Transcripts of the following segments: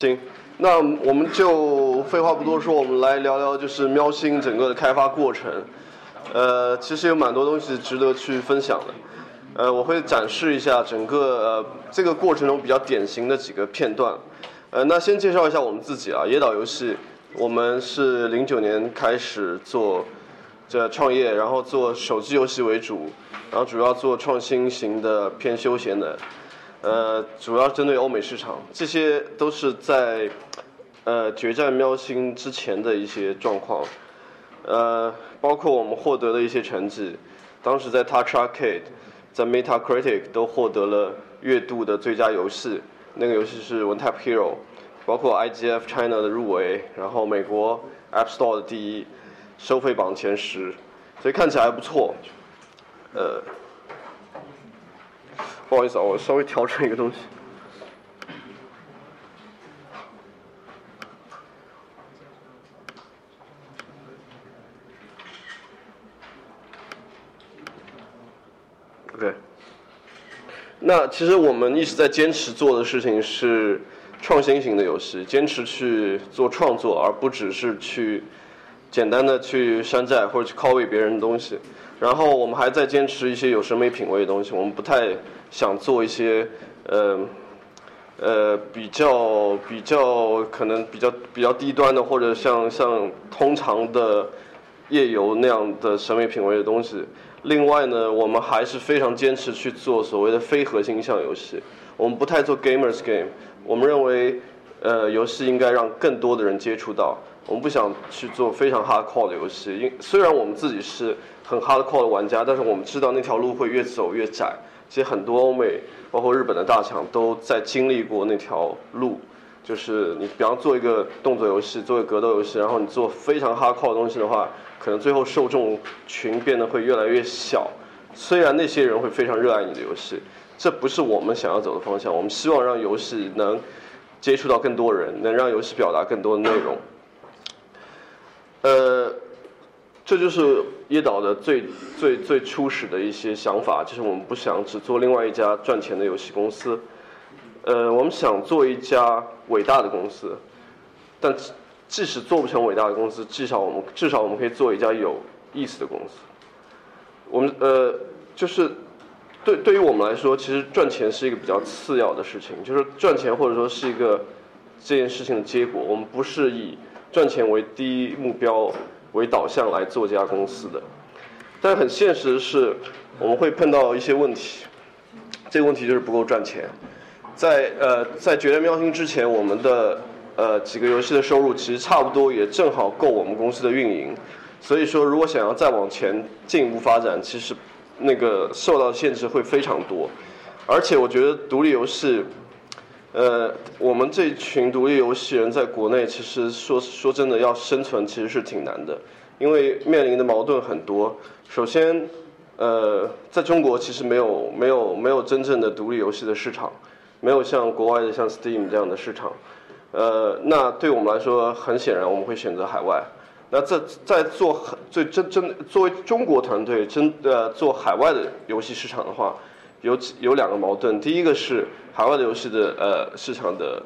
行，那我们就废话不多说，我们来聊聊就是喵星整个的开发过程。呃，其实有蛮多东西值得去分享的。呃，我会展示一下整个呃这个过程中比较典型的几个片段。呃，那先介绍一下我们自己啊，野岛游戏，我们是零九年开始做这创业，然后做手机游戏为主，然后主要做创新型的偏休闲的。呃，主要针对欧美市场，这些都是在呃决战喵星之前的一些状况，呃，包括我们获得的一些成绩，当时在 Touch Arcade，在 Metacritic 都获得了月度的最佳游戏，那个游戏是 One Type Hero，包括 IGF China 的入围，然后美国 App Store 的第一，收费榜前十，所以看起来还不错，呃。不好意思啊，我稍微调整一个东西。OK，那其实我们一直在坚持做的事情是创新型的游戏，坚持去做创作，而不只是去简单的去山寨或者去 copy 别人的东西。然后我们还在坚持一些有审美品味的东西，我们不太。想做一些，呃，呃，比较比较可能比较比较低端的，或者像像通常的夜游那样的审美品味的东西。另外呢，我们还是非常坚持去做所谓的非核心向游戏。我们不太做 gamers game。我们认为，呃，游戏应该让更多的人接触到。我们不想去做非常 hardcore 的游戏。因虽然我们自己是很 hardcore 的玩家，但是我们知道那条路会越走越窄。其实很多欧美，包括日本的大厂都在经历过那条路，就是你比方做一个动作游戏，做一个格斗游戏，然后你做非常哈靠的东西的话，可能最后受众群变得会越来越小。虽然那些人会非常热爱你的游戏，这不是我们想要走的方向。我们希望让游戏能接触到更多人，能让游戏表达更多的内容。呃。这就是椰岛的最最最初始的一些想法，就是我们不想只做另外一家赚钱的游戏公司，呃，我们想做一家伟大的公司，但即使做不成伟大的公司，至少我们至少我们可以做一家有意思的公司。我们呃，就是对对于我们来说，其实赚钱是一个比较次要的事情，就是赚钱或者说是一个这件事情的结果，我们不是以赚钱为第一目标。为导向来做这家公司的，但很现实的是，我们会碰到一些问题。这个问题就是不够赚钱。在呃，在《绝代喵星》之前，我们的呃几个游戏的收入其实差不多，也正好够我们公司的运营。所以说，如果想要再往前进一步发展，其实那个受到的限制会非常多。而且，我觉得独立游戏。呃，我们这群独立游戏人在国内，其实说说真的，要生存其实是挺难的，因为面临的矛盾很多。首先，呃，在中国其实没有没有没有真正的独立游戏的市场，没有像国外的像 Steam 这样的市场。呃，那对我们来说，很显然我们会选择海外。那在在做最真真作为中国团队真的做海外的游戏市场的话。有有两个矛盾，第一个是海外的游戏的呃市场的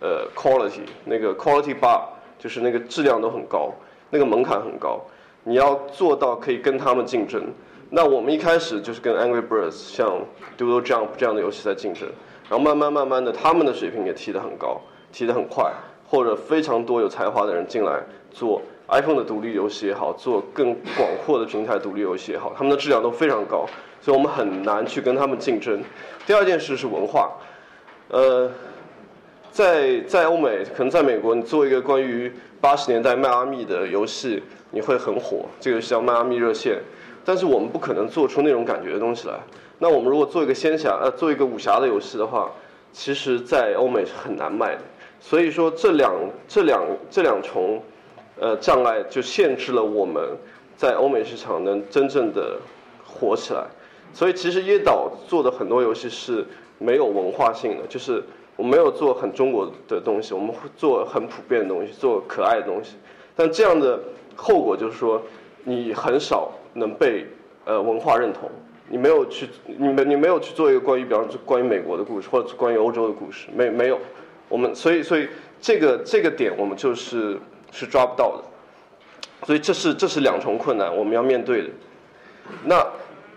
呃 quality 那个 quality bar 就是那个质量都很高，那个门槛很高，你要做到可以跟他们竞争。那我们一开始就是跟 Angry Birds 像 Doodle Jump 这样的游戏在竞争，然后慢慢慢慢的他们的水平也提得很高，提得很快，或者非常多有才华的人进来做 iPhone 的独立游戏也好，做更广阔的平台独立游戏也好，他们的质量都非常高。所以我们很难去跟他们竞争。第二件事是文化，呃，在在欧美，可能在美国，你做一个关于八十年代迈阿密的游戏，你会很火。这个叫迈阿密热线，但是我们不可能做出那种感觉的东西来。那我们如果做一个仙侠，呃，做一个武侠的游戏的话，其实在欧美是很难卖的。所以说，这两这两这两重呃障碍就限制了我们在欧美市场能真正的火起来。所以其实椰岛做的很多游戏是没有文化性的，就是我们没有做很中国的东西，我们会做很普遍的东西，做可爱的东西。但这样的后果就是说，你很少能被呃文化认同。你没有去，你没你没有去做一个关于，比方说关于美国的故事，或者关于欧洲的故事，没没有，我们所以所以这个这个点我们就是是抓不到的，所以这是这是两重困难我们要面对的。那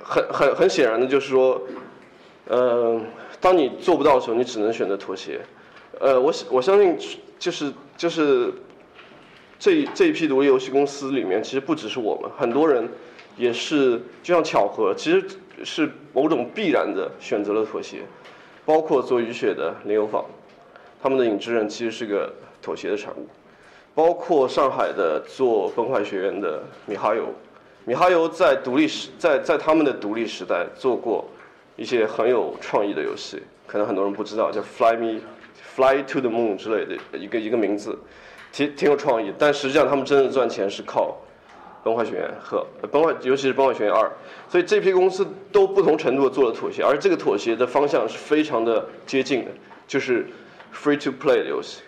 很很很显然的就是说，呃，当你做不到的时候，你只能选择妥协。呃，我我相信就是就是这这一批独立游戏公司里面，其实不只是我们，很多人也是就像巧合，其实是某种必然的选择了妥协。包括做雨雪的林有坊，他们的影之人其实是个妥协的产物。包括上海的做崩坏学院的米哈游，米哈游在独立时在在他们的独立时代做过一些很有创意的游戏，可能很多人不知道，叫 Fly Me。Fly to the Moon 之类的一个一个名字，挺挺有创意。但实际上，他们真正赚钱是靠《崩坏学院》和《崩坏》，尤其是《崩坏学院二》。所以这批公司都不同程度的做了妥协，而这个妥协的方向是非常的接近的，就是 Free to Play 的游戏。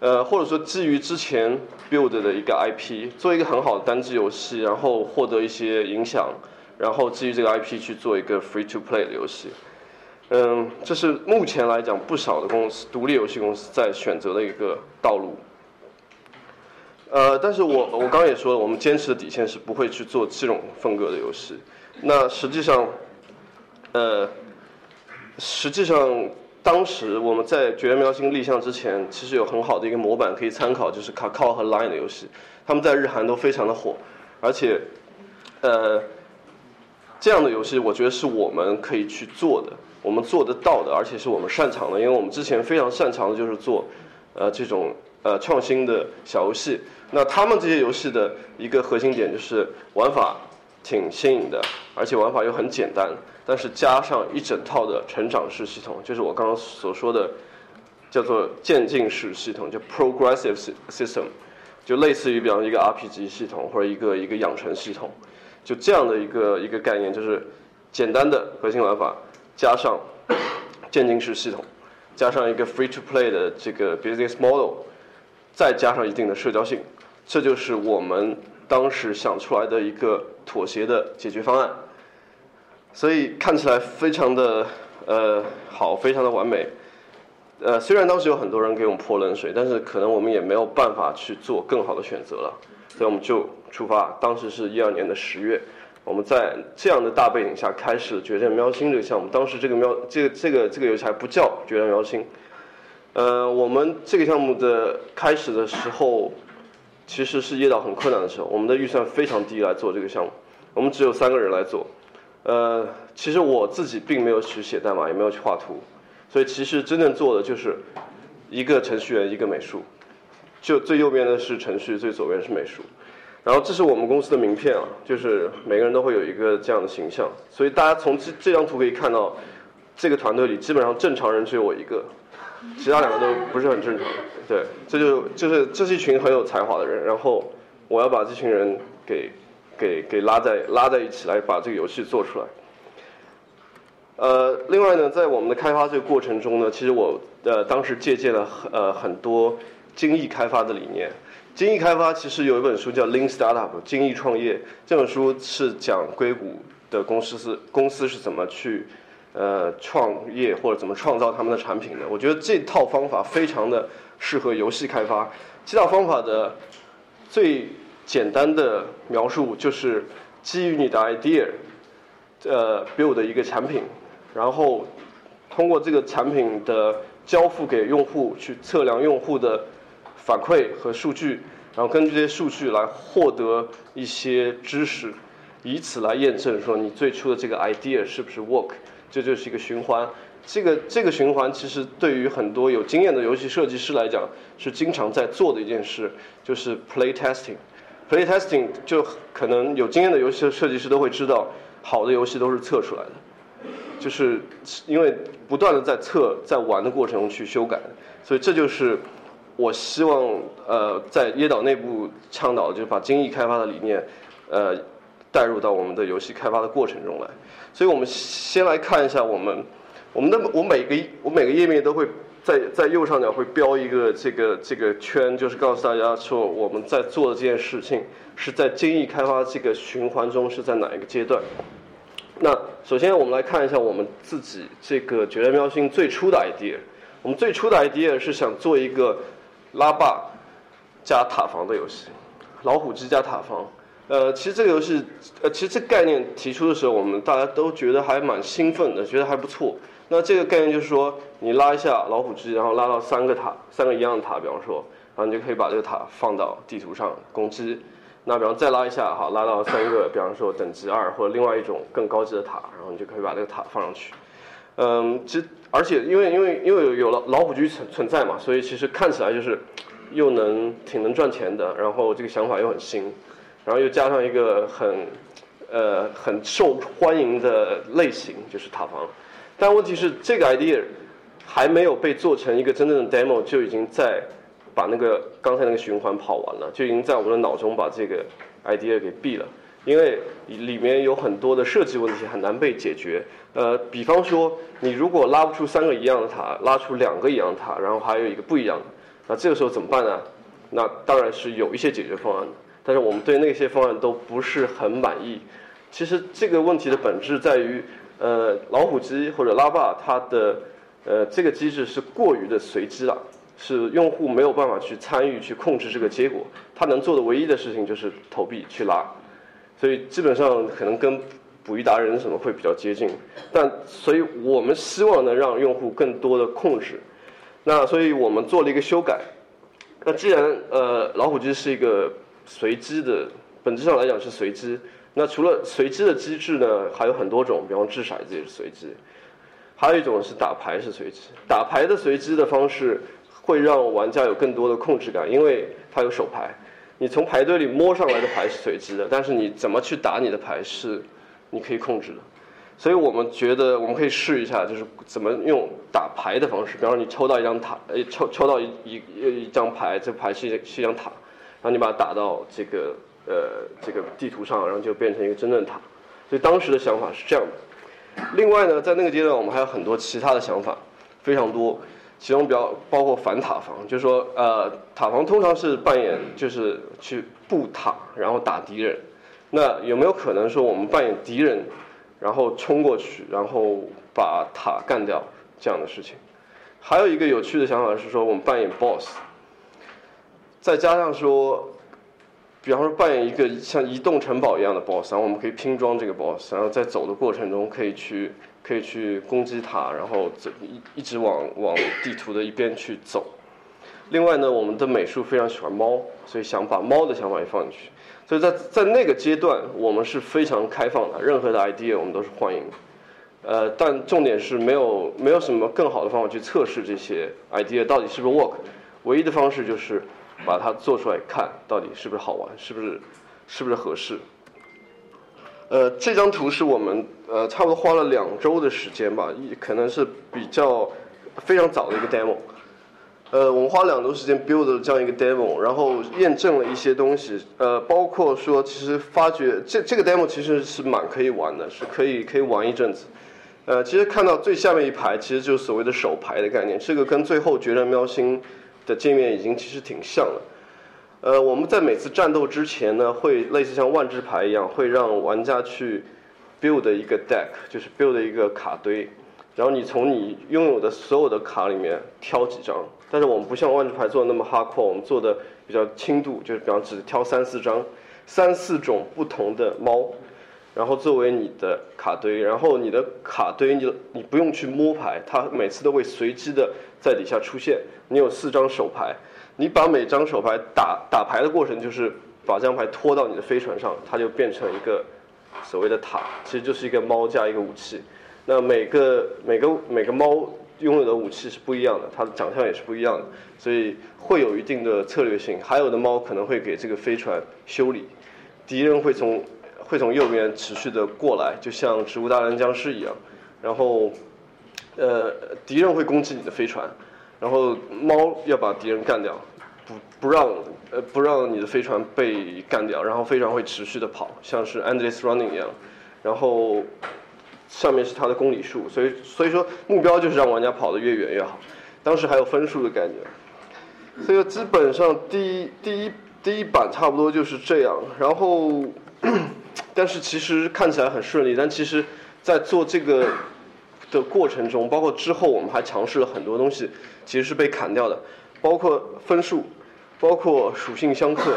呃，或者说基于之前 build 的一个 IP，做一个很好的单机游戏，然后获得一些影响，然后基于这个 IP 去做一个 Free to Play 的游戏。嗯，这是目前来讲不少的公司，独立游戏公司在选择的一个道路。呃，但是我我刚刚也说了，我们坚持的底线是不会去做这种风格的游戏。那实际上，呃，实际上当时我们在《绝缘喵星》立项之前，其实有很好的一个模板可以参考，就是卡靠和 Line 的游戏，他们在日韩都非常的火，而且，呃，这样的游戏我觉得是我们可以去做的。我们做得到的，而且是我们擅长的，因为我们之前非常擅长的就是做，呃，这种呃创新的小游戏。那他们这些游戏的一个核心点就是玩法挺新颖的，而且玩法又很简单，但是加上一整套的成长式系统，就是我刚刚所说的叫做渐进式系统，叫 progressive system，就类似于比方一个 RPG 系统或者一个一个养成系统，就这样的一个一个概念，就是简单的核心玩法。加上渐进式系统，加上一个 free to play 的这个 business model，再加上一定的社交性，这就是我们当时想出来的一个妥协的解决方案。所以看起来非常的呃好，非常的完美。呃，虽然当时有很多人给我们泼冷水，但是可能我们也没有办法去做更好的选择了，所以我们就出发。当时是一二年的十月。我们在这样的大背景下开始了《决战喵星》这个项目。当时这个喵，这个这个这个游戏还不叫《决战喵星》。呃，我们这个项目的开始的时候，其实是噎到很困难的时候。我们的预算非常低来做这个项目，我们只有三个人来做。呃，其实我自己并没有去写代码，也没有去画图，所以其实真正做的就是一个程序员，一个美术。就最右边的是程序，最左边是美术。然后这是我们公司的名片啊，就是每个人都会有一个这样的形象，所以大家从这这张图可以看到，这个团队里基本上正常人只有我一个，其他两个都不是很正常。对，这就就是这是一群很有才华的人，然后我要把这群人给给给拉在拉在一起来把这个游戏做出来。呃，另外呢，在我们的开发这个过程中呢，其实我呃当时借鉴了呃很多精益开发的理念。精益开发其实有一本书叫《Lean Startup》，精益创业。这本书是讲硅谷的公司是公司是怎么去呃创业或者怎么创造他们的产品的。我觉得这套方法非常的适合游戏开发。这套方法的最简单的描述就是基于你的 idea，呃，build 的一个产品，然后通过这个产品的交付给用户去测量用户的。反馈和数据，然后根据这些数据来获得一些知识，以此来验证说你最初的这个 idea 是不是 work，这就是一个循环。这个这个循环其实对于很多有经验的游戏设计师来讲是经常在做的一件事，就是 play testing。Play testing 就可能有经验的游戏设计师都会知道，好的游戏都是测出来的，就是因为不断的在测在玩的过程中去修改，所以这就是。我希望呃在椰岛内部倡导，就是把精益开发的理念，呃带入到我们的游戏开发的过程中来。所以我们先来看一下我们我们的我每个我每个页面都会在在右上角会标一个这个这个圈，就是告诉大家说我们在做的这件事情是在精益开发这个循环中是在哪一个阶段。那首先我们来看一下我们自己这个绝代喵星最初的 idea。我们最初的 idea 是想做一个拉霸加塔防的游戏，老虎机加塔防。呃，其实这个游戏，呃，其实这概念提出的时候，我们大家都觉得还蛮兴奋的，觉得还不错。那这个概念就是说，你拉一下老虎机，然后拉到三个塔，三个一样的塔，比方说，然后你就可以把这个塔放到地图上攻击。那比方再拉一下，哈，拉到三个，比方说等级二或者另外一种更高级的塔，然后你就可以把这个塔放上去。嗯，其实而且因为因为因为有老老虎机存存在嘛，所以其实看起来就是又能挺能赚钱的，然后这个想法又很新。然后又加上一个很，呃，很受欢迎的类型，就是塔防。但问题是，这个 idea 还没有被做成一个真正的 demo，就已经在把那个刚才那个循环跑完了，就已经在我们的脑中把这个 idea 给毙了。因为里面有很多的设计问题很难被解决。呃，比方说，你如果拉不出三个一样的塔，拉出两个一样的塔，然后还有一个不一样的，那这个时候怎么办呢？那当然是有一些解决方案。但是我们对那些方案都不是很满意。其实这个问题的本质在于，呃，老虎机或者拉霸它的呃这个机制是过于的随机了，是用户没有办法去参与去控制这个结果。他能做的唯一的事情就是投币去拉，所以基本上可能跟捕鱼达人什么会比较接近。但所以我们希望能让用户更多的控制。那所以我们做了一个修改。那既然呃老虎机是一个随机的，本质上来讲是随机。那除了随机的机制呢，还有很多种，比方掷骰子也是随机，还有一种是打牌是随机。打牌的随机的方式会让玩家有更多的控制感，因为它有手牌。你从牌堆里摸上来的牌是随机的，但是你怎么去打你的牌是你可以控制的。所以我们觉得我们可以试一下，就是怎么用打牌的方式，比方说你抽到一张塔，诶，抽抽到一一一张牌，这牌是一是一张塔。然后你把它打到这个呃这个地图上，然后就变成一个真正的塔。所以当时的想法是这样的。另外呢，在那个阶段我们还有很多其他的想法，非常多。其中比较包括反塔防，就是说呃塔防通常是扮演就是去布塔，然后打敌人。那有没有可能说我们扮演敌人，然后冲过去，然后把塔干掉这样的事情？还有一个有趣的想法是说我们扮演 BOSS。再加上说，比方说扮演一个像移动城堡一样的 boss，然后我们可以拼装这个 boss，然后在走的过程中可以去可以去攻击它，然后走一一直往往地图的一边去走。另外呢，我们的美术非常喜欢猫，所以想把猫的想法也放进去。所以在在那个阶段，我们是非常开放的，任何的 idea 我们都是欢迎。呃，但重点是没有没有什么更好的方法去测试这些 idea 到底是不是 work，唯一的方式就是。把它做出来看，到底是不是好玩，是不是，是不是合适？呃，这张图是我们呃差不多花了两周的时间吧，一可能是比较非常早的一个 demo。呃，我们花两周时间 build 了这样一个 demo，然后验证了一些东西，呃，包括说其实发觉这这个 demo 其实是蛮可以玩的，是可以可以玩一阵子。呃，其实看到最下面一排，其实就是所谓的手牌的概念，这个跟最后决战喵星。的界面已经其实挺像了，呃，我们在每次战斗之前呢，会类似像万智牌一样，会让玩家去 build 一个 deck，就是 build 一个卡堆，然后你从你拥有的所有的卡里面挑几张，但是我们不像万智牌做的那么 hardcore，我们做的比较轻度，就是比方只挑三四张，三四种不同的猫。然后作为你的卡堆，然后你的卡堆你你不用去摸牌，它每次都会随机的在底下出现。你有四张手牌，你把每张手牌打打牌的过程就是把这张牌拖到你的飞船上，它就变成一个所谓的塔，其实就是一个猫加一个武器。那每个每个每个猫拥有的武器是不一样的，它的长相也是不一样的，所以会有一定的策略性。还有的猫可能会给这个飞船修理，敌人会从。会从右边持续的过来，就像植物大战僵尸一样，然后，呃，敌人会攻击你的飞船，然后猫要把敌人干掉，不不让呃不让你的飞船被干掉，然后飞船会持续的跑，像是 endless running 一样，然后上面是它的公里数，所以所以说目标就是让玩家跑得越远越好。当时还有分数的概念，所以基本上第一第一第一版差不多就是这样，然后。但是其实看起来很顺利，但其实，在做这个的过程中，包括之后我们还尝试了很多东西，其实是被砍掉的，包括分数，包括属性相克，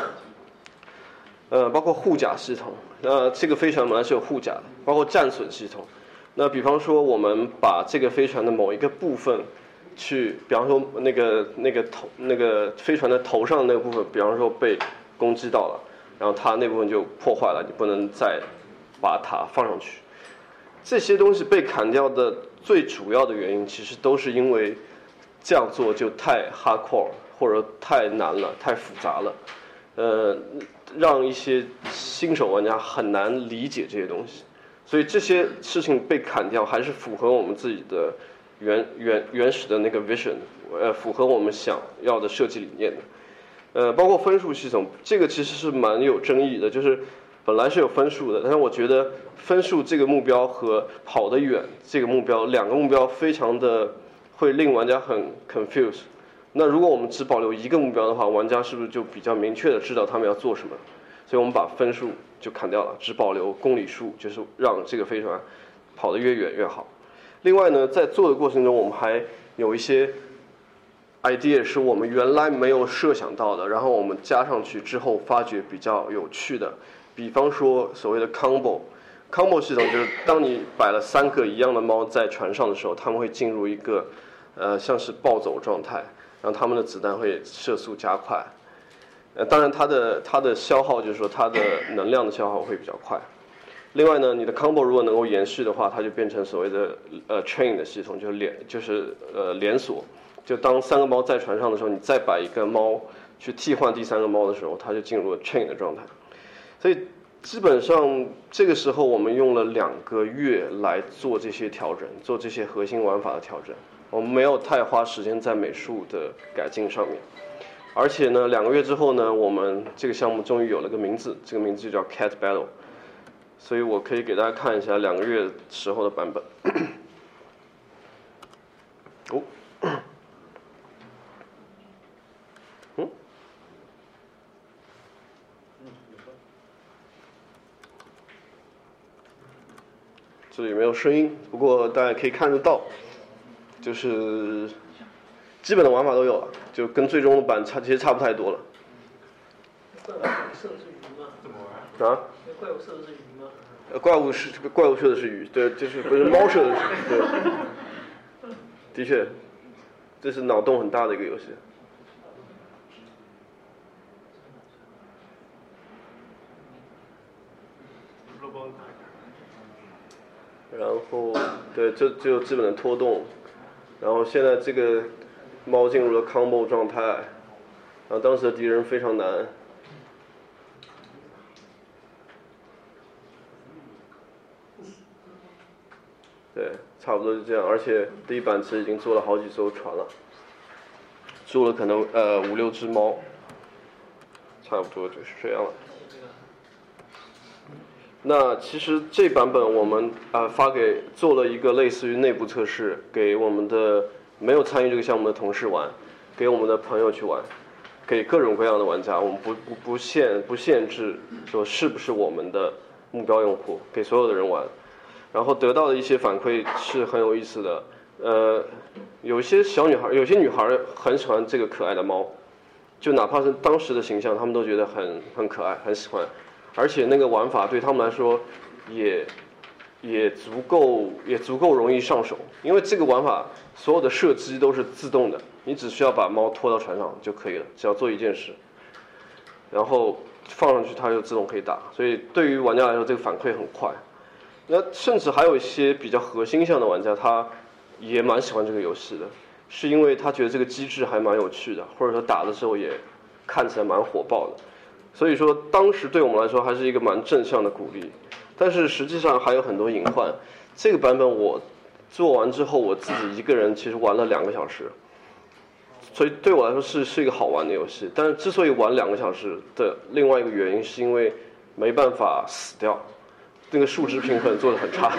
呃，包括护甲系统。那这个飞船本来是有护甲的，包括战损系统。那比方说，我们把这个飞船的某一个部分，去，比方说那个那个头那个飞船的头上的那个部分，比方说被攻击到了，然后它那部分就破坏了，你不能再把它放上去。这些东西被砍掉的最主要的原因，其实都是因为这样做就太 hardcore 或者太难了，太复杂了，呃，让一些新手玩家很难理解这些东西。所以这些事情被砍掉，还是符合我们自己的原原原始的那个 vision，呃，符合我们想要的设计理念的。呃，包括分数系统，这个其实是蛮有争议的，就是本来是有分数的，但是我觉得分数这个目标和跑得远这个目标两个目标非常的会令玩家很 confuse。那如果我们只保留一个目标的话，玩家是不是就比较明确的知道他们要做什么？所以我们把分数。就砍掉了，只保留公里数，就是让这个飞船跑得越远越好。另外呢，在做的过程中，我们还有一些 idea 是我们原来没有设想到的，然后我们加上去之后，发觉比较有趣的。比方说所谓的 combo，combo 系统就是当你摆了三个一样的猫在船上的时候，它们会进入一个呃像是暴走状态，然后它们的子弹会射速加快。呃，当然它的它的消耗就是说它的能量的消耗会比较快。另外呢，你的 combo 如果能够延续的话，它就变成所谓的呃 chain 的系统，就是连就是呃连锁。就当三个猫在船上的时候，你再摆一个猫去替换第三个猫的时候，它就进入了 chain 的状态。所以基本上这个时候我们用了两个月来做这些调整，做这些核心玩法的调整。我们没有太花时间在美术的改进上面。而且呢，两个月之后呢，我们这个项目终于有了个名字，这个名字就叫 Cat Battle。所以我可以给大家看一下两个月时候的版本。哦，这里没有声音，不过大家可以看得到，就是。基本的玩法都有了，就跟最终的版差其实差不太多了。啊？怪物射的是鱼吗？呃，怪物是这个怪物射的是鱼，对，就是不是猫射的是对。的确，这是脑洞很大的一个游戏。然后，对，这就基本的拖动，然后现在这个。猫进入了 combo 状态，然后当时的敌人非常难。对，差不多就这样。而且第一版其实已经做了好几艘船了，做了可能呃五六只猫，差不多就是这样了。那其实这版本我们啊发给做了一个类似于内部测试，给我们的。没有参与这个项目的同事玩，给我们的朋友去玩，给各种各样的玩家，我们不不不限不限制说是不是我们的目标用户，给所有的人玩，然后得到的一些反馈是很有意思的。呃，有些小女孩，有些女孩很喜欢这个可爱的猫，就哪怕是当时的形象，他们都觉得很很可爱，很喜欢，而且那个玩法对他们来说也。也足够，也足够容易上手，因为这个玩法所有的射击都是自动的，你只需要把猫拖到船上就可以了，只要做一件事，然后放上去它就自动可以打，所以对于玩家来说这个反馈很快。那甚至还有一些比较核心向的玩家，他也蛮喜欢这个游戏的，是因为他觉得这个机制还蛮有趣的，或者说打的时候也看起来蛮火爆的，所以说当时对我们来说还是一个蛮正向的鼓励。但是实际上还有很多隐患。这个版本我做完之后，我自己一个人其实玩了两个小时，所以对我来说是是一个好玩的游戏。但是之所以玩两个小时的另外一个原因，是因为没办法死掉，那个数值平衡做的很差。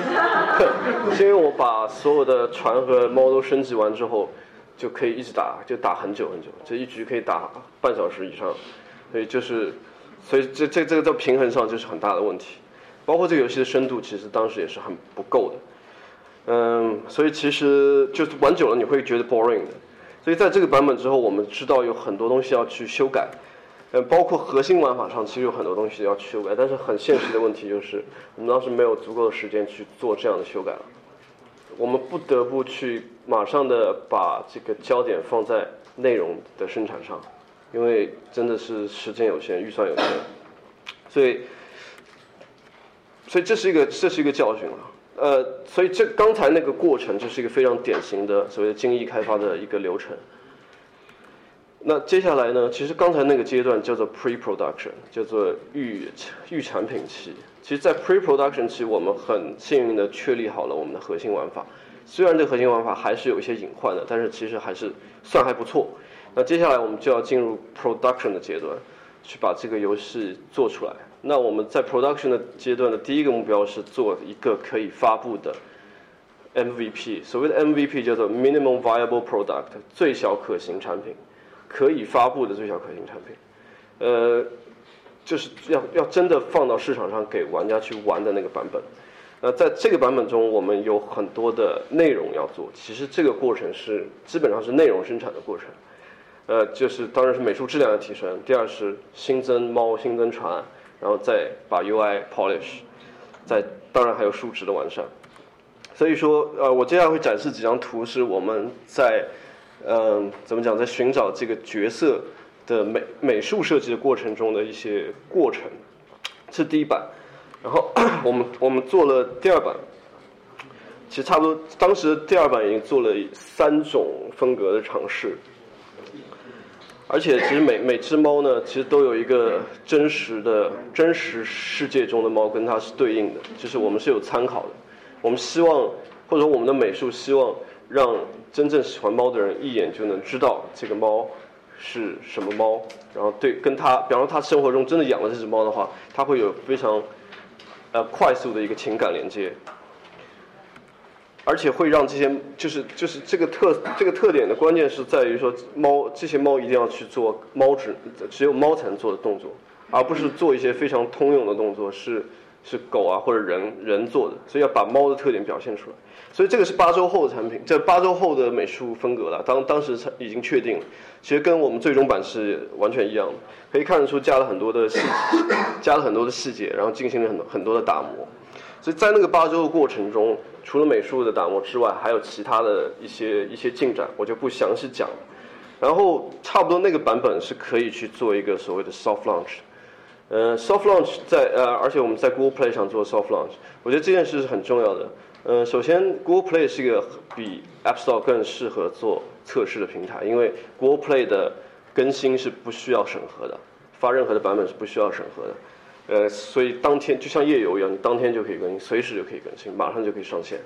是因为我把所有的船和猫都升级完之后，就可以一直打，就打很久很久，这一局可以打半小时以上，所以就是，所以这这这个在平衡上就是很大的问题。包括这个游戏的深度，其实当时也是很不够的。嗯，所以其实就是玩久了你会觉得 boring 的。所以在这个版本之后，我们知道有很多东西要去修改，嗯，包括核心玩法上其实有很多东西要去修改，但是很现实的问题就是我们当时没有足够的时间去做这样的修改了，我们不得不去马上的把这个焦点放在内容的生产上，因为真的是时间有限，预算有限，所以，所以这是一个这是一个教训了。呃，所以这刚才那个过程就是一个非常典型的所谓的精益开发的一个流程。那接下来呢，其实刚才那个阶段叫做 pre-production，叫做预预产品期。其实，在 pre-production 期，我们很幸运的确立好了我们的核心玩法。虽然这核心玩法还是有一些隐患的，但是其实还是算还不错。那接下来我们就要进入 production 的阶段，去把这个游戏做出来。那我们在 production 的阶段的第一个目标是做一个可以发布的 MVP。所谓的 MVP 叫做 minimum viable product，最小可行产品，可以发布的最小可行产品。呃，就是要要真的放到市场上给玩家去玩的那个版本。那在这个版本中，我们有很多的内容要做。其实这个过程是基本上是内容生产的过程。呃，就是当然是美术质量的提升。第二是新增猫，新增船。然后再把 UI polish，再当然还有数值的完善。所以说，呃，我接下来会展示几张图，是我们在，嗯，怎么讲，在寻找这个角色的美美术设计的过程中的一些过程。这是第一版，然后我们我们做了第二版，其实差不多，当时第二版已经做了三种风格的尝试。而且，其实每每只猫呢，其实都有一个真实的真实世界中的猫跟它是对应的，就是我们是有参考的。我们希望，或者说我们的美术希望让真正喜欢猫的人一眼就能知道这个猫是什么猫，然后对跟它，比方说他生活中真的养了这只猫的话，他会有非常呃快速的一个情感连接。而且会让这些就是就是这个特这个特点的关键是在于说猫这些猫一定要去做猫只只有猫才能做的动作，而不是做一些非常通用的动作是是狗啊或者人人做的，所以要把猫的特点表现出来。所以这个是八周后的产品，这八周后的美术风格了，当当时已经确定了，其实跟我们最终版是完全一样的，可以看得出加了很多的细加了很多的细节，然后进行了很多很多的打磨。所以在那个八周的过程中，除了美术的打磨之外，还有其他的一些一些进展，我就不详细讲。然后差不多那个版本是可以去做一个所谓的 soft launch，呃，soft launch 在呃，而且我们在 Google Play 上做 soft launch，我觉得这件事是很重要的。呃，首先 Google Play 是一个比 App Store 更适合做测试的平台，因为 Google Play 的更新是不需要审核的，发任何的版本是不需要审核的。呃，所以当天就像夜游一样，你当天就可以更新，随时就可以更新，马上就可以上线。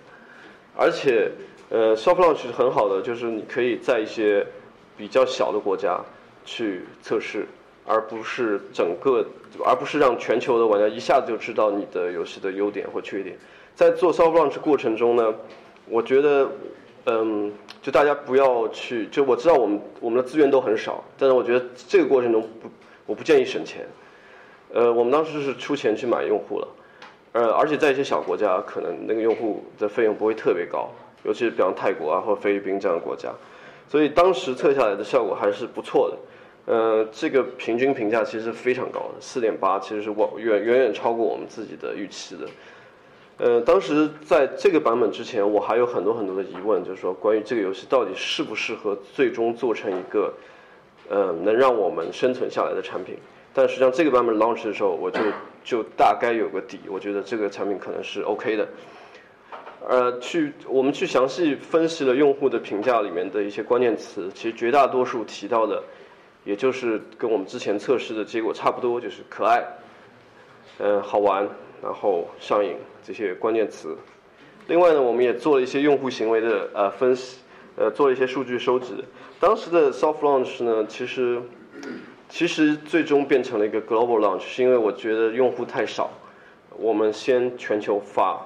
而且，呃，soft launch 是很好的，就是你可以在一些比较小的国家去测试，而不是整个，而不是让全球的玩家一下子就知道你的游戏的优点或缺点。在做 soft launch 过程中呢，我觉得，嗯，就大家不要去，就我知道我们我们的资源都很少，但是我觉得这个过程中不，我不建议省钱。呃，我们当时是出钱去买用户了，呃，而且在一些小国家，可能那个用户的费用不会特别高，尤其是比方泰国啊或菲律宾这样的国家，所以当时测下来的效果还是不错的。呃，这个平均评价其实是非常高的，四点八其实是远远远超过我们自己的预期的。呃，当时在这个版本之前，我还有很多很多的疑问，就是说关于这个游戏到底适不适合最终做成一个，呃，能让我们生存下来的产品。但实际上，这个版本 launch 的时候，我就就大概有个底，我觉得这个产品可能是 OK 的。呃，去我们去详细分析了用户的评价里面的一些关键词，其实绝大多数提到的，也就是跟我们之前测试的结果差不多，就是可爱，嗯，好玩，然后上瘾这些关键词。另外呢，我们也做了一些用户行为的呃分析，呃，做了一些数据收集。当时的 soft launch 呢，其实。其实最终变成了一个 global launch，是因为我觉得用户太少，我们先全球发，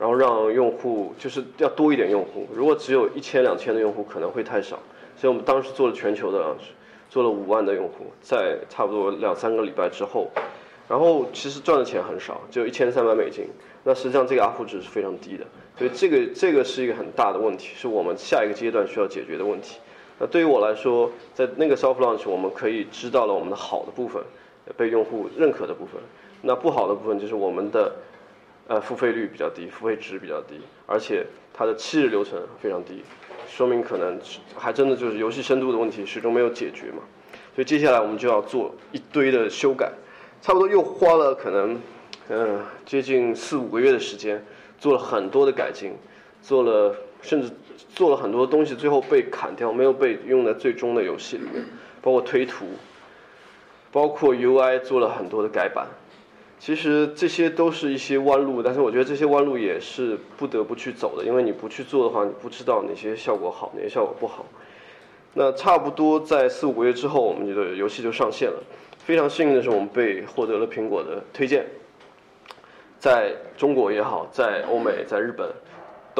然后让用户就是要多一点用户。如果只有一千两千的用户可能会太少，所以我们当时做了全球的 launch，做了五万的用户，在差不多两三个礼拜之后，然后其实赚的钱很少，只有一千三百美金。那实际上这个 UP 值是非常低的，所以这个这个是一个很大的问题，是我们下一个阶段需要解决的问题。那对于我来说，在那个 soft launch 我们可以知道了我们的好的部分，被用户认可的部分。那不好的部分就是我们的呃付费率比较低，付费值比较低，而且它的七日流程非常低，说明可能还真的就是游戏深度的问题始终没有解决嘛。所以接下来我们就要做一堆的修改，差不多又花了可能嗯接近四五个月的时间，做了很多的改进，做了甚至。做了很多东西，最后被砍掉，没有被用在最终的游戏里面，包括推图，包括 UI 做了很多的改版。其实这些都是一些弯路，但是我觉得这些弯路也是不得不去走的，因为你不去做的话，你不知道哪些效果好，哪些效果不好。那差不多在四五个月之后，我们的游戏就上线了。非常幸运的是，我们被获得了苹果的推荐，在中国也好，在欧美，在日本。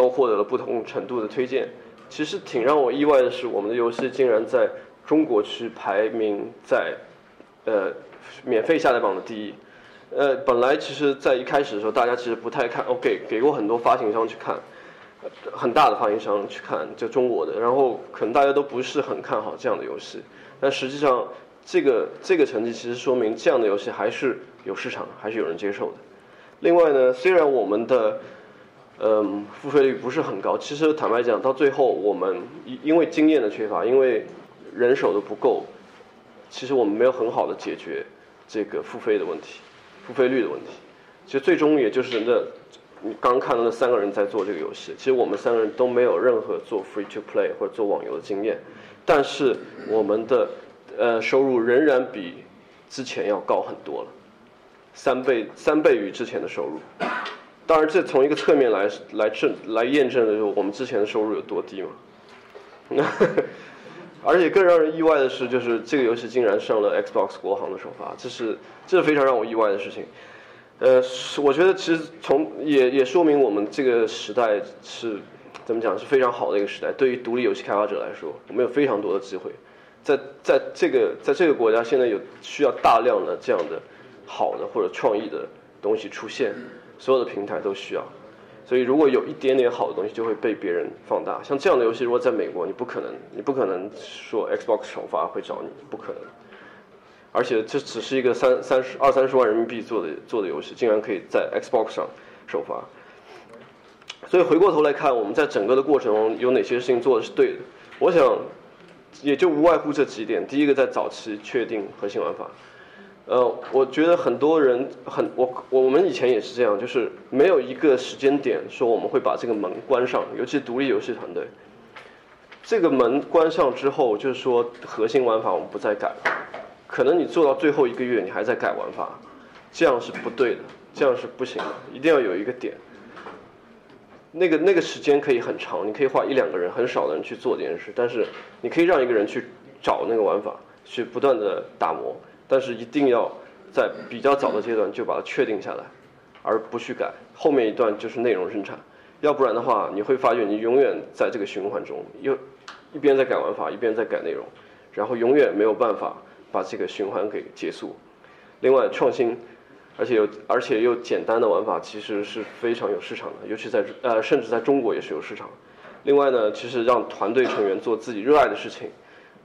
都获得了不同程度的推荐。其实挺让我意外的是，我们的游戏竟然在中国区排名在呃免费下载榜的第一。呃，本来其实，在一开始的时候，大家其实不太看。OK，给过很多发行商去看，很大的发行商去看，就中国的。然后可能大家都不是很看好这样的游戏。但实际上，这个这个成绩其实说明这样的游戏还是有市场，还是有人接受的。另外呢，虽然我们的嗯，付费率不是很高。其实坦白讲，到最后我们因因为经验的缺乏，因为人手的不够，其实我们没有很好的解决这个付费的问题，付费率的问题。其实最终也就是那你刚看到那三个人在做这个游戏，其实我们三个人都没有任何做 free to play 或者做网游的经验，但是我们的呃收入仍然比之前要高很多了，三倍三倍于之前的收入。当然，这从一个侧面来来证来验证的就是我们之前的收入有多低嘛。而且更让人意外的是，就是这个游戏竟然上了 Xbox 国行的首发，这是这是非常让我意外的事情。呃，我觉得其实从也也说明我们这个时代是怎么讲是非常好的一个时代。对于独立游戏开发者来说，我们有非常多的机会。在在这个在这个国家，现在有需要大量的这样的好的或者创意的东西出现。所有的平台都需要，所以如果有一点点好的东西，就会被别人放大。像这样的游戏，如果在美国，你不可能，你不可能说 Xbox 首发会找你，不可能。而且这只是一个三三十二三十万人民币做的做的游戏，竟然可以在 Xbox 上首发。所以回过头来看，我们在整个的过程中有哪些事情做的是对的？我想，也就无外乎这几点。第一个，在早期确定核心玩法。呃，我觉得很多人很我我们以前也是这样，就是没有一个时间点说我们会把这个门关上，尤其独立游戏团队，这个门关上之后，就是说核心玩法我们不再改了，可能你做到最后一个月你还在改玩法，这样是不对的，这样是不行的，一定要有一个点，那个那个时间可以很长，你可以花一两个人很少的人去做这件事，但是你可以让一个人去找那个玩法，去不断的打磨。但是一定要在比较早的阶段就把它确定下来，而不去改。后面一段就是内容生产，要不然的话，你会发觉你永远在这个循环中，又一边在改玩法，一边在改内容，然后永远没有办法把这个循环给结束。另外，创新，而且有而且又简单的玩法，其实是非常有市场的，尤其在呃，甚至在中国也是有市场。另外呢，其实让团队成员做自己热爱的事情，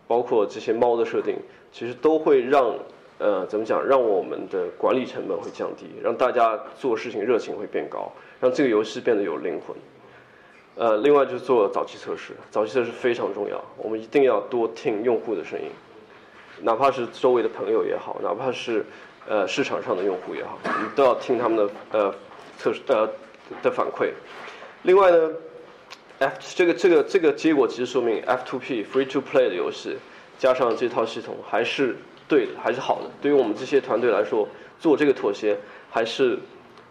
包括这些猫的设定，其实都会让。呃，怎么讲？让我们的管理成本会降低，让大家做事情热情会变高，让这个游戏变得有灵魂。呃，另外就是做早期测试，早期测试非常重要，我们一定要多听用户的声音，哪怕是周围的朋友也好，哪怕是呃市场上的用户也好，我们都要听他们的呃测试呃的反馈。另外呢，F 这个这个这个结果其实说明 F2P Free to Play 的游戏加上这套系统还是。对的，还是好的。对于我们这些团队来说，做这个妥协还是，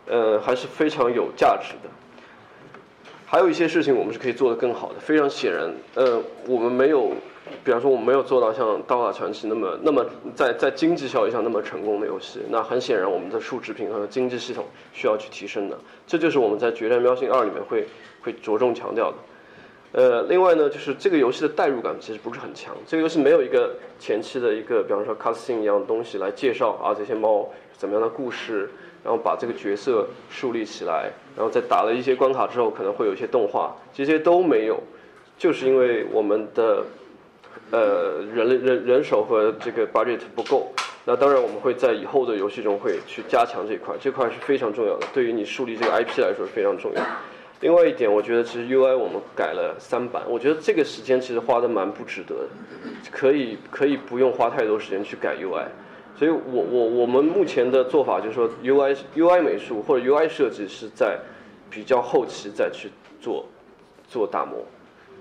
呃，还是非常有价值的。还有一些事情我们是可以做得更好的。非常显然，呃，我们没有，比方说我们没有做到像《刀塔传奇》那么那么在在经济效益上那么成功的游戏。那很显然，我们的数值平衡和经济系统需要去提升的。这就是我们在《决战喵星二》里面会会着重强调的。呃，另外呢，就是这个游戏的代入感其实不是很强。这个游戏没有一个前期的一个，比方说 cutscene 一样的东西来介绍啊这些猫怎么样的故事，然后把这个角色树立起来，然后在打了一些关卡之后可能会有一些动画，这些都没有，就是因为我们的呃人人人手和这个 budget 不够。那当然我们会在以后的游戏中会去加强这块，这块是非常重要的，对于你树立这个 IP 来说是非常重要。另外一点，我觉得其实 UI 我们改了三版，我觉得这个时间其实花的蛮不值得的，可以可以不用花太多时间去改 UI。所以我我我们目前的做法就是说，UI UI 美术或者 UI 设计是在比较后期再去做做打磨，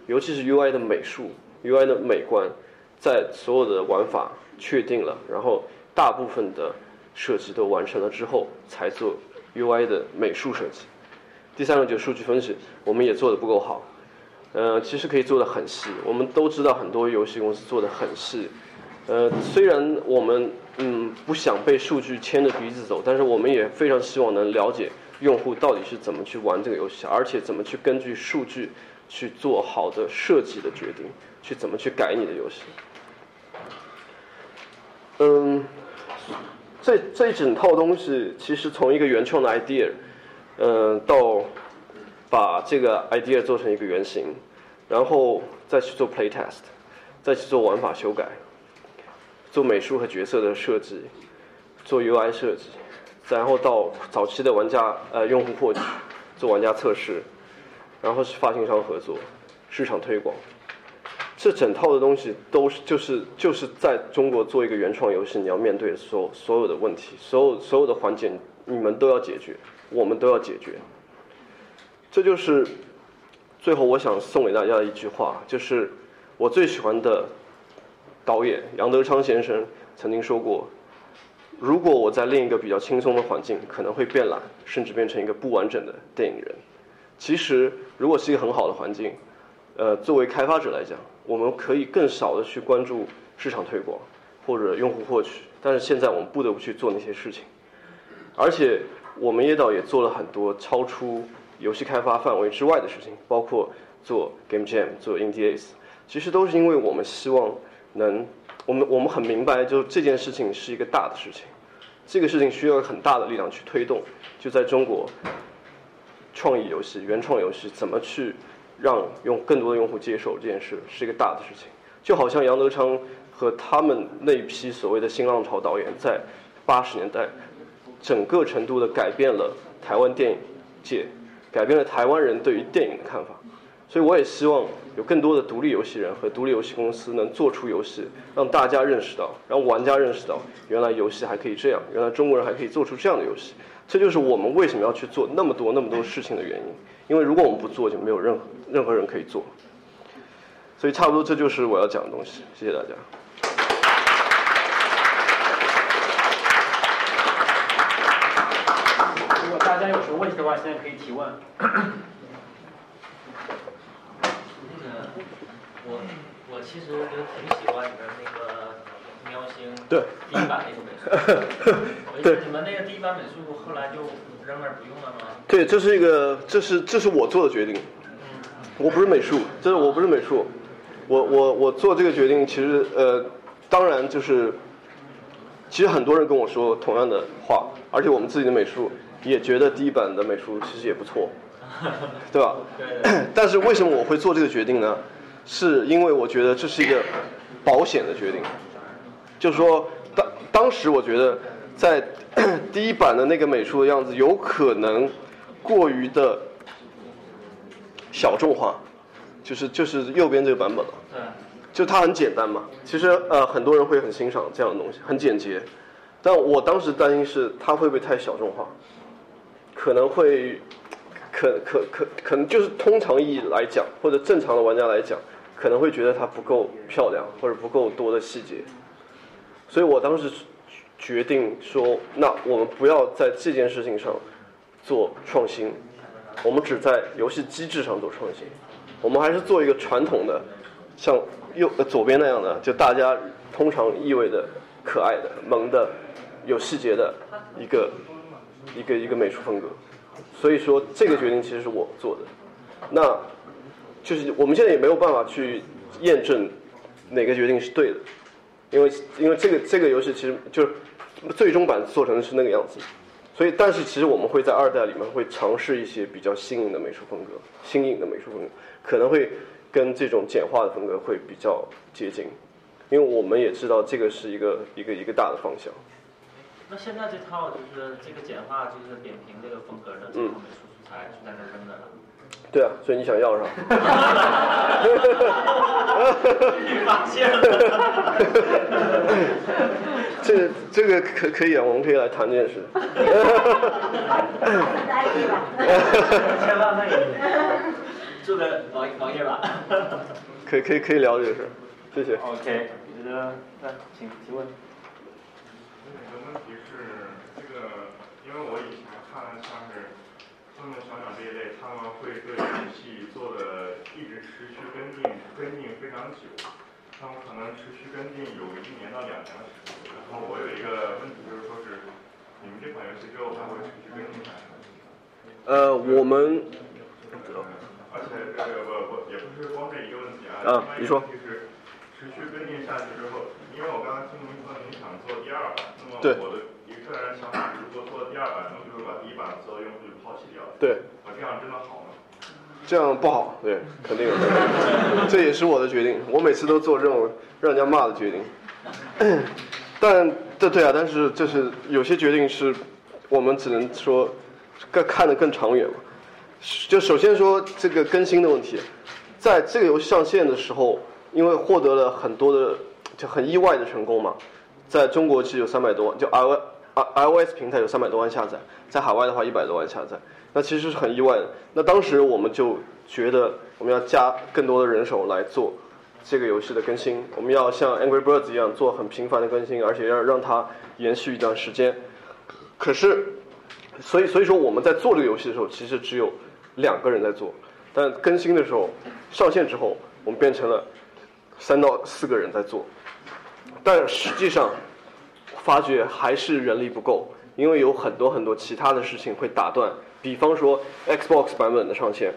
尤其是 UI 的美术、UI 的美观，在所有的玩法确定了，然后大部分的设计都完成了之后，才做 UI 的美术设计。第三个就是数据分析，我们也做的不够好，呃，其实可以做的很细。我们都知道很多游戏公司做的很细，呃，虽然我们嗯不想被数据牵着鼻子走，但是我们也非常希望能了解用户到底是怎么去玩这个游戏，而且怎么去根据数据去做好的设计的决定，去怎么去改你的游戏。嗯，这这一整套东西其实从一个原创的 idea。嗯，到把这个 idea 做成一个原型，然后再去做 play test，再去做玩法修改，做美术和角色的设计，做 UI 设计，然后到早期的玩家呃用户获取，做玩家测试，然后是发行商合作，市场推广，这整套的东西都是就是就是在中国做一个原创游戏你要面对所所有的问题，所有所有的环节你们都要解决。我们都要解决，这就是最后我想送给大家的一句话，就是我最喜欢的导演杨德昌先生曾经说过：“如果我在另一个比较轻松的环境，可能会变懒，甚至变成一个不完整的电影人。”其实，如果是一个很好的环境，呃，作为开发者来讲，我们可以更少的去关注市场推广或者用户获取，但是现在我们不得不去做那些事情，而且。我们椰岛也做了很多超出游戏开发范围之外的事情，包括做 Game Jam、做 Indies，其实都是因为我们希望能，我们我们很明白，就这件事情是一个大的事情，这个事情需要很大的力量去推动。就在中国，创意游戏、原创游戏怎么去让用更多的用户接受这件事，是一个大的事情。就好像杨德昌和他们那一批所谓的新浪潮导演在八十年代。整个程度的改变了台湾电影界，改变了台湾人对于电影的看法，所以我也希望有更多的独立游戏人和独立游戏公司能做出游戏，让大家认识到，让玩家认识到，原来游戏还可以这样，原来中国人还可以做出这样的游戏，这就是我们为什么要去做那么多那么多事情的原因。因为如果我们不做，就没有任何任何人可以做。所以差不多这就是我要讲的东西。谢谢大家。大家有什么问题的话，现在可以提问。那个，我我其实就挺喜欢你们那个喵星对第一版那个美术。对。你们那个第一版美术后来就扔那儿不用了吗？对，这是一个，这是这是我做的决定。我不是美术，这是我不是美术。我我我做这个决定，其实呃，当然就是，其实很多人跟我说同样的话，而且我们自己的美术。也觉得第一版的美术其实也不错，对吧？但是为什么我会做这个决定呢？是因为我觉得这是一个保险的决定，就是说当当时我觉得在第一版的那个美术的样子有可能过于的小众化，就是就是右边这个版本了。对。就它很简单嘛，其实呃很多人会很欣赏这样的东西，很简洁。但我当时担心是它会不会太小众化。可能会，可可可可能就是通常意义来讲，或者正常的玩家来讲，可能会觉得它不够漂亮，或者不够多的细节。所以我当时决定说，那我们不要在这件事情上做创新，我们只在游戏机制上做创新。我们还是做一个传统的，像右左边那样的，就大家通常意味的可爱的、萌的、有细节的一个。一个一个美术风格，所以说这个决定其实是我做的。那就是我们现在也没有办法去验证哪个决定是对的，因为因为这个这个游戏其实就是最终版做成的是那个样子，所以但是其实我们会在二代里面会尝试一些比较新颖的美术风格，新颖的美术风格可能会跟这种简化的风格会比较接近，因为我们也知道这个是一个一个一个大的方向。那现在这套就是这个简化，就是扁平这个风格的这套美术素材是在那扔着呢。对啊，所以你想要是吧？被发现了。这个这个可可以啊，我们可以来谈这件事。千万万也做个网网页吧。可以可以可以聊这个事，谢谢。OK，我觉得那请提问。问题是，这个，因为我以前看像是《愤怒小鸟》这一类，他们会对游戏做的一直持续跟进，跟进非常久，他们可能持续跟进有一年到两年的时间。然后我有一个问题就是说是，你们这款游戏之后还会持续跟进下去吗？呃，我们而且这个不不也不是光这一个问题啊，啊另外你说持续跟进下去之后，因为我刚刚听您说您想做第二版，那么对我的一个个人想法，如果做第二版，那么就是把第一版所有用户就抛弃掉，对，我这样真的好吗？这样不好，对，肯定有，这也是我的决定。我每次都做这种让人家骂的决定，但对对啊，但是就是有些决定是我们只能说更看得更长远嘛。就首先说这个更新的问题，在这个游戏上线的时候，因为获得了很多的就很意外的成功嘛，在中国其实有三百多万，就 i o i iOS 平台有三百多万下载，在海外的话一百多万下载，那其实是很意外的。那当时我们就觉得我们要加更多的人手来做这个游戏的更新，我们要像 Angry Birds 一样做很频繁的更新，而且要让它延续一段时间。可是，所以所以说我们在做这个游戏的时候，其实只有两个人在做，但更新的时候上线之后，我们变成了三到四个人在做，但实际上发觉还是人力不够，因为有很多很多其他的事情会打断，比方说 Xbox 版本的上线。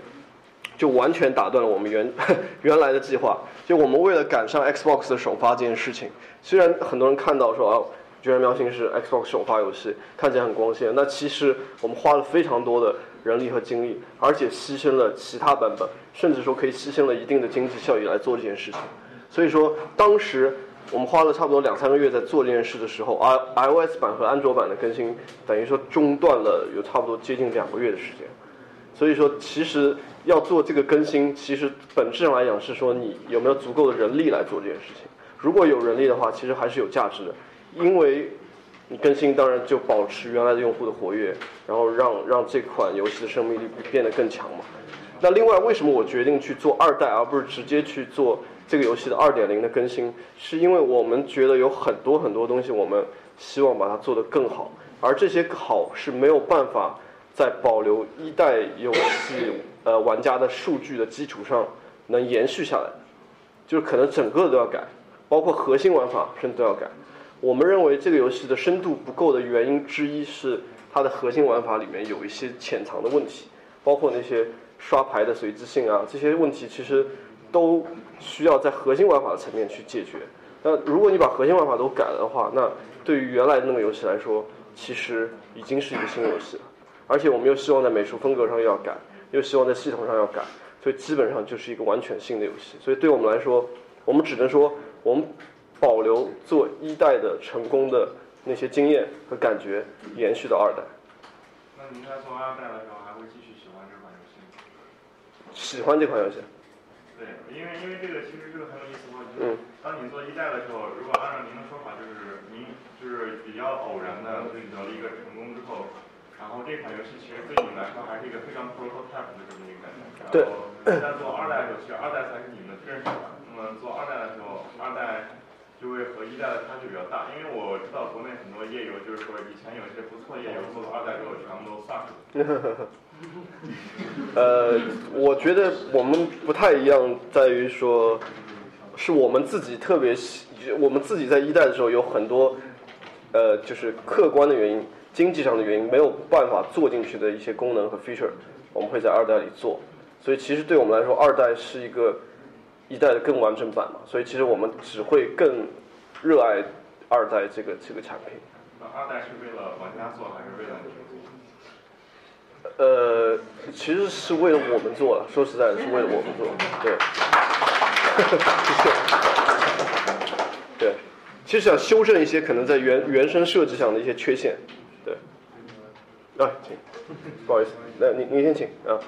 就完全打断了我们原 原来的计划。就我们为了赶上 Xbox 的首发这件事情，虽然很多人看到说啊，《绝人喵星》是 Xbox 首发游戏，看起来很光鲜，那其实我们花了非常多的人力和精力，而且牺牲了其他版本，甚至说可以牺牲了一定的经济效益来做这件事情。所以说，当时我们花了差不多两三个月在做这件事的时候，i iOS 版和安卓版的更新等于说中断了有差不多接近两个月的时间。所以说，其实要做这个更新，其实本质上来讲是说你有没有足够的人力来做这件事情。如果有人力的话，其实还是有价值的，因为你更新当然就保持原来的用户的活跃，然后让让这款游戏的生命力变得更强嘛。那另外，为什么我决定去做二代，而不是直接去做这个游戏的二点零的更新？是因为我们觉得有很多很多东西，我们希望把它做得更好，而这些好是没有办法。在保留一代游戏呃玩家的数据的基础上，能延续下来的，就是可能整个都要改，包括核心玩法甚至都要改。我们认为这个游戏的深度不够的原因之一是它的核心玩法里面有一些潜藏的问题，包括那些刷牌的随机性啊，这些问题其实都需要在核心玩法的层面去解决。那如果你把核心玩法都改了的话，那对于原来的那个游戏来说，其实已经是一个新游戏了。而且我们又希望在美术风格上要改，又希望在系统上要改，所以基本上就是一个完全新的游戏。所以对我们来说，我们只能说我们保留做一代的成功的那些经验和感觉，延续到二代。那您在做二代的时候，还会继续喜欢这款游戏吗？喜欢这款游戏？对，因为因为这个其实这个很有意思，就嗯是当你做一代的时候，如果按照您的说法，就是您就是比较偶然的取得了一个成功之后。然后这款游戏其实对你们来说还是一个非常 prototype 的这么一个感觉。对。然后在做二代的时候，其实二代才是你们的正式版。那么做二代的时候，二代就会和一代的差距比较大，因为我知道国内很多页游就是说以前有些不错页游做到二代之后全部都 suck 了。呃，我觉得我们不太一样，在于说，是我们自己特别，我们自己在一代的时候有很多，呃，就是客观的原因。经济上的原因没有办法做进去的一些功能和 feature，我们会在二代里做，所以其实对我们来说，二代是一个一代的更完整版嘛，所以其实我们只会更热爱二代这个这个产品。那二代是为了玩家做还是为了？呃，其实是为了我们做的，说实在的，是为了我们做，对。对，其实想修正一些可能在原原生设计上的一些缺陷，对。啊，请，不好意思，那你你先请啊。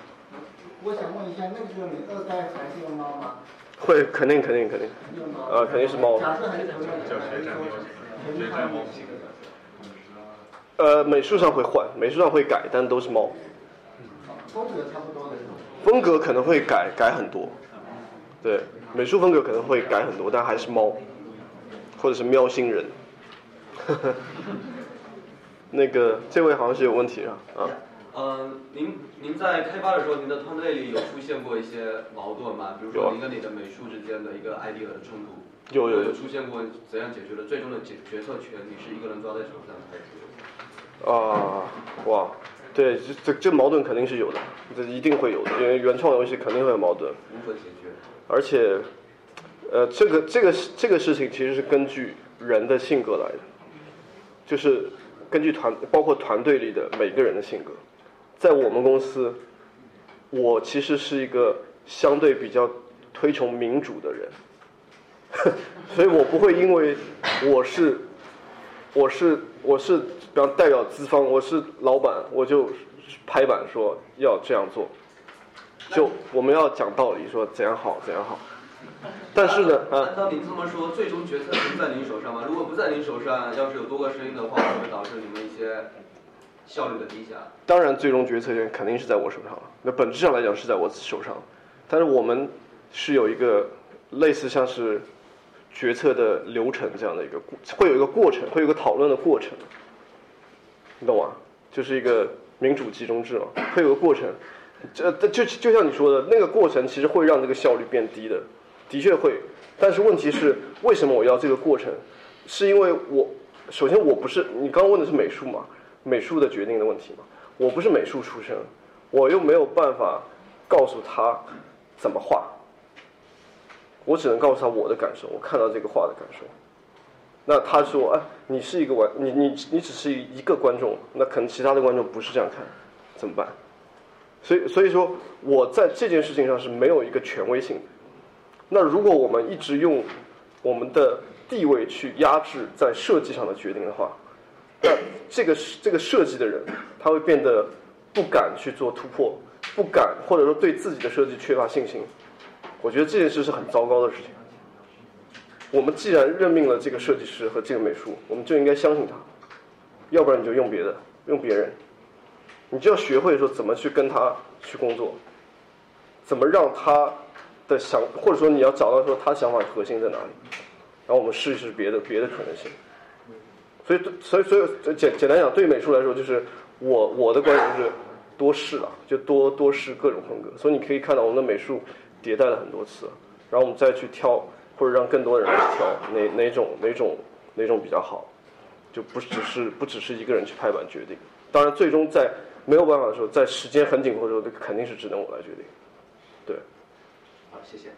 我想问一下，那个时候你二代还是用猫吗？会，肯定肯定肯定，用猫。啊，肯定是猫。假设还是同样的？呃，美术上会换，美术上会改，但都是猫。风格差不多的是吗？风格可能会改改很多，对，美术风格可能会改很多，但还是猫，或者是喵星人。那个这位好像是有问题啊啊。嗯，您您在开发的时候，您的团队里有出现过一些矛盾吗？比如说您跟你的美术之间的一个 idea 的冲突，有有有有出现过怎样解决的？最终的决决策权你是一个人抓在手上，还是？啊，哇，对，这这这矛盾肯定是有的，这一定会有的，因为原创游戏肯定会有矛盾，如何解决？而且，呃，这个这个这个事情其实是根据人的性格来的，就是根据团包括团队里的每个人的性格，在我们公司，我其实是一个相对比较推崇民主的人，所以我不会因为我是我是我是比方代表资方，我是老板，我就拍板说要这样做。就我们要讲道理，说怎样好怎样好。但是呢，啊，难道您这么说，最终决策权在您手上吗？如果不在您手上，要是有多个声音的话，会导致你们一些效率的低下？当然最终决策权肯定是在我手上了。那本质上来讲是在我手上，但是我们是有一个类似像是决策的流程这样的一个过，会有一个过程，会有一个讨论的过程，你懂吗？就是一个民主集中制嘛，会有个过程。这就就像你说的那个过程，其实会让这个效率变低的，的确会。但是问题是，为什么我要这个过程？是因为我首先我不是你刚问的是美术嘛，美术的决定的问题嘛。我不是美术出身，我又没有办法告诉他怎么画，我只能告诉他我的感受，我看到这个画的感受。那他说，哎，你是一个玩，你你你只是一个观众，那可能其他的观众不是这样看，怎么办？所以所以说我在这件事情上是没有一个权威性。那如果我们一直用我们的地位去压制在设计上的决定的话，那这个这个设计的人他会变得不敢去做突破，不敢或者说对自己的设计缺乏信心。我觉得这件事是很糟糕的事情。我们既然任命了这个设计师和这个美术，我们就应该相信他，要不然你就用别的，用别人。你就要学会说怎么去跟他去工作，怎么让他的想，或者说你要找到说他想法核心在哪里，然后我们试一试别的别的可能性。所以，所以，所以简简单讲，对美术来说，就是我我的观点就是多试了，就多多试各种风格。所以你可以看到我们的美术迭代了很多次，然后我们再去挑，或者让更多人来挑哪哪种哪种哪种比较好，就不只是不只是一个人去拍板决定。当然，最终在没有办法的时候，在时间很紧迫的时候，这肯定是只能我来决定。对，好，谢谢。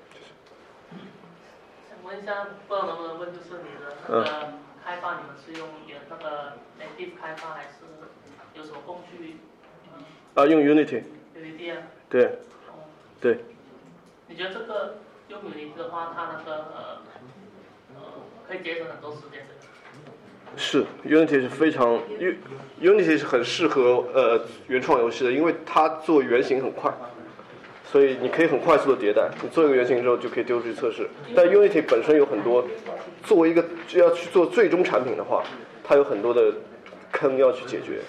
想问一下，不知道能不能问，就是你的那个开发，你们是用原那个 native 开发，还是有什么工具？啊，用 Unity，Unity 啊？对哦，对，你觉得这个用 Unity 的话，它那个呃呃可以节省很多时间？是 Unity 是非常 Unity 是很适合呃原创游戏的，因为它做原型很快，所以你可以很快速的迭代。你做一个原型之后就可以丢出去测试。但 Unity 本身有很多，作为一个要去做最终产品的话，它有很多的坑要去解决。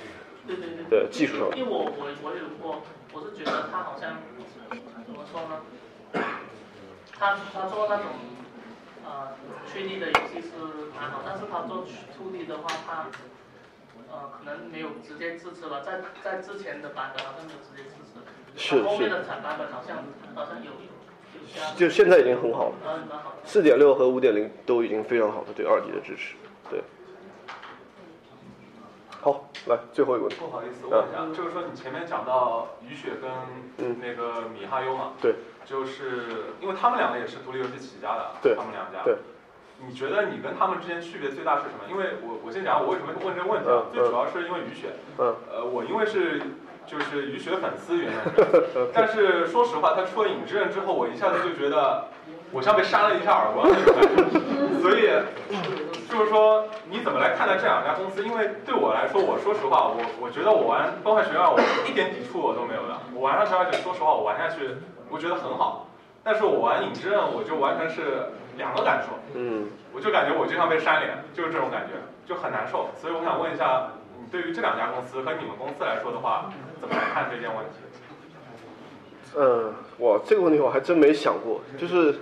对对对。对技术上。因为我我我有过，我是觉得它好像怎么说呢？他他做那种呃3 D 的游戏是蛮好，但是他做2 D 的话，他呃可能没有直接支持了，在在之前的版本好像没有直接支持，是后面的产版本好像好像有就现在已经很好了。四点六和五点零都已经非常好了对二 D 的支持。对。好。来最后一个。问题。不好意思，问一下，就是说你前面讲到雨雪跟嗯。那个米哈游嘛，对，就是因为他们两个也是独立游戏起家的，对。他们两家，对。你觉得你跟他们之间区别最大是什么？因为我我先讲我为什么问这个问题啊？嗯，最主要是因为雨雪，嗯。呃，我因为是就是雨雪粉丝原来是，但是说实话，他出了影之刃之后，我一下子就觉得我像被扇了一下耳光那种感觉，所以就是说你怎么来看待这两家公司？因为对我来说，我说实话，我我觉得我玩崩坏学院，我一点抵触我都没有的，我玩上去，而且说实话，我玩下去，我觉得很好，但是我玩影之刃，我就完全是两个感受。嗯，我就感觉我就像被扇脸，就是这种感觉，就很难受。所以我想问一下，你对于这两家公司和你们公司来说的话，怎么来看这件问题？嗯，我，这个问题我还真没想过，就是，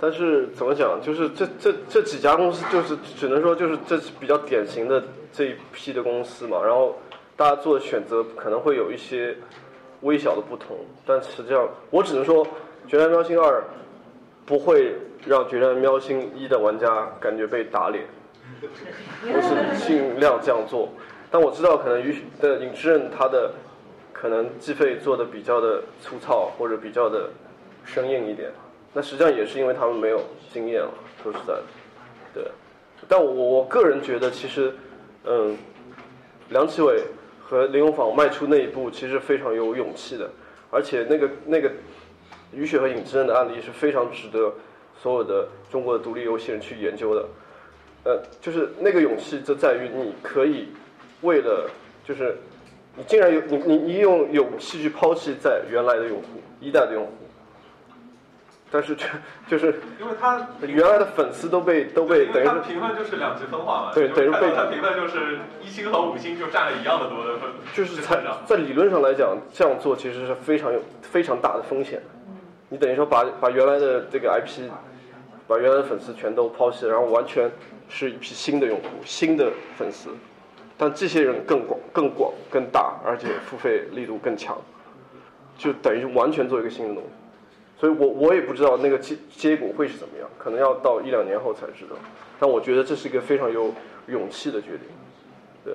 但是怎么讲，就是这这这几家公司，就是只能说就是这是比较典型的这一批的公司嘛，然后大家做的选择可能会有一些微小的不同，但实际上我只能说，《决战喵星二》不会让《决战喵星一》的玩家感觉被打脸，我是尽量这样做，但我知道可能于的影之刃他的。可能计费做的比较的粗糙或者比较的生硬一点，那实际上也是因为他们没有经验了。说实在的，对。但我我个人觉得，其实，嗯，梁启伟和林永坊迈出那一步，其实非常有勇气的。而且那个那个雨雪和影之刃的案例是非常值得所有的中国的独立游戏人去研究的。呃，就是那个勇气就在于你可以为了就是。你竟然有你你你用勇气去抛弃在原来的用户一代的用户，但是就 就是因为他原来的粉丝都被都被等于他评分就是两极分化嘛，对，等于被他评分就是一星和五星就占了一样的多的分，就是在在理论上来讲，这样做其实是非常有非常大的风险。你等于说把把原来的这个 IP，把原来的粉丝全都抛弃，然后完全是一批新的用户、新的粉丝。但这些人更广、更广、更大，而且付费力度更强，就等于完全做一个新的东西。所以我我也不知道那个结结果会是怎么样，可能要到一两年后才知道。但我觉得这是一个非常有勇气的决定，对。